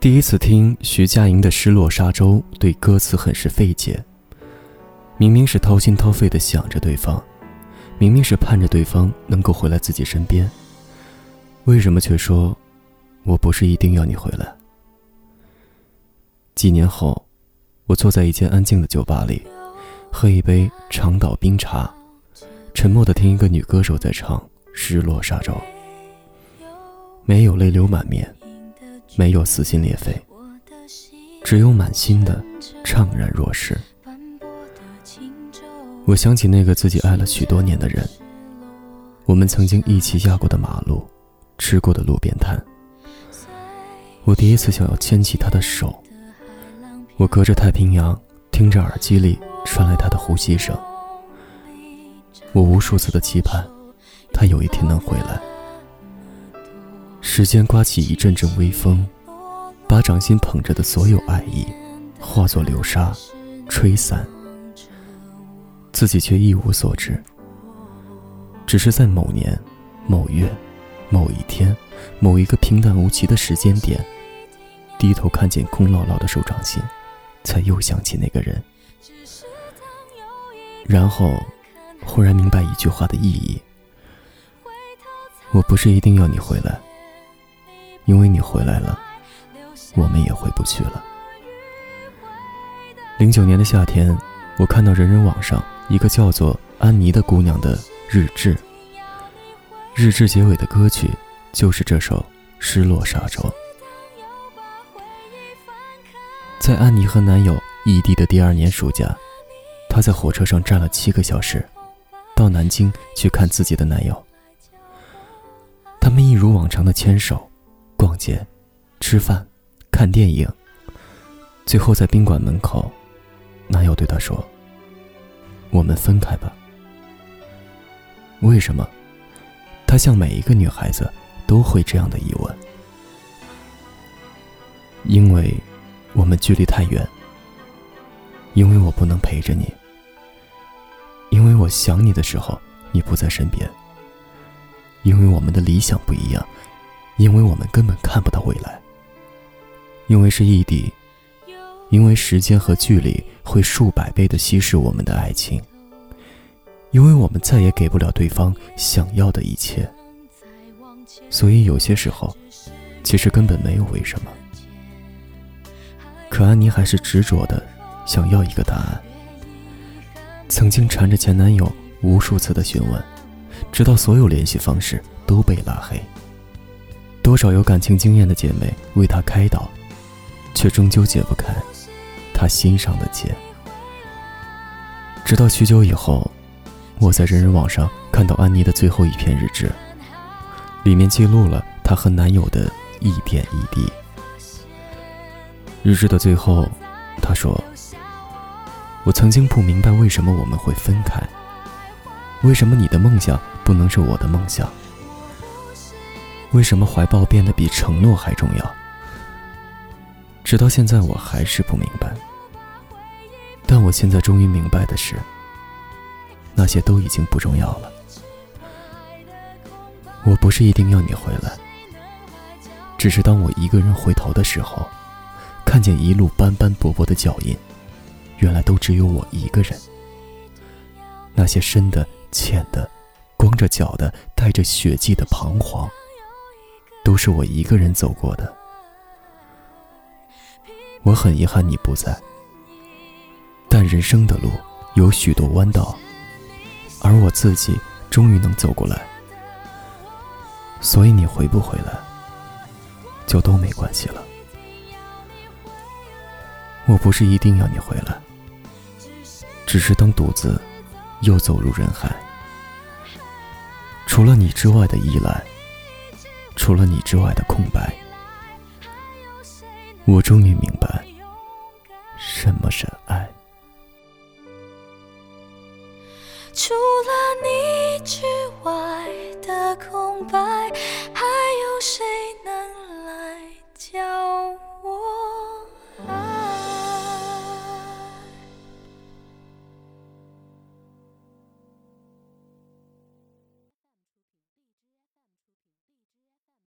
第一次听徐佳莹的失落沙洲对歌词很是费解明明是掏心掏肺的想着对方明明是盼着对方能够回来自己身边为什么却说我不是一定要你回来？几年后我坐在一间安静的酒吧里喝一杯长岛冰茶，沉默的听一个女歌手在唱《失落沙洲》，没有泪流满面，没有撕心裂肺，只有满心的怅然若失。我想起那个自己爱了许多年的人，我们曾经一起压过的马路，吃过的路边摊。我第一次想要牵起他的手，我隔着太平洋，听着耳机里传来他的呼吸声。我无数次的期盼，他有一天能回来。时间刮起一阵阵微风，把掌心捧着的所有爱意，化作流沙，吹散。自己却一无所知，只是在某年、某月、某一天、某一个平淡无奇的时间点，低头看见空落落的手掌心，才又想起那个人。然后，忽然明白一句话的意义：我不是一定要你回来，因为你回来了，我们也回不去了。零九年的夏天，我看到人人网上。一个叫做安妮的姑娘的日志，日志结尾的歌曲就是这首《失落沙洲》。在安妮和男友异地的第二年暑假，她在火车上站了七个小时，到南京去看自己的男友。他们一如往常的牵手、逛街、吃饭、看电影，最后在宾馆门口，男友对她说。我们分开吧。为什么？她像每一个女孩子都会这样的疑问。因为我们距离太远。因为我不能陪着你。因为我想你的时候你不在身边。因为我们的理想不一样。因为我们根本看不到未来。因为是异地。因为时间和距离会数百倍的稀释我们的爱情，因为我们再也给不了对方想要的一切，所以有些时候，其实根本没有为什么。可安妮还是执着的想要一个答案，曾经缠着前男友无数次的询问，直到所有联系方式都被拉黑。多少有感情经验的姐妹为他开导，却终究解不开。他心上的结，直到许久以后，我在人人网上看到安妮的最后一篇日志，里面记录了她和男友的一点一滴。日志的最后，他说：“我曾经不明白为什么我们会分开，为什么你的梦想不能是我的梦想，为什么怀抱变得比承诺还重要。”直到现在，我还是不明白。但我现在终于明白的是，那些都已经不重要了。我不是一定要你回来，只是当我一个人回头的时候，看见一路斑斑驳驳的脚印，原来都只有我一个人。那些深的、浅的、光着脚的、带着血迹的彷徨，都是我一个人走过的。我很遗憾你不在，但人生的路有许多弯道，而我自己终于能走过来，所以你回不回来，就都没关系了。我不是一定要你回来，只是当独自又走入人海，除了你之外的依赖，除了你之外的空白。我终于明白，什么是爱。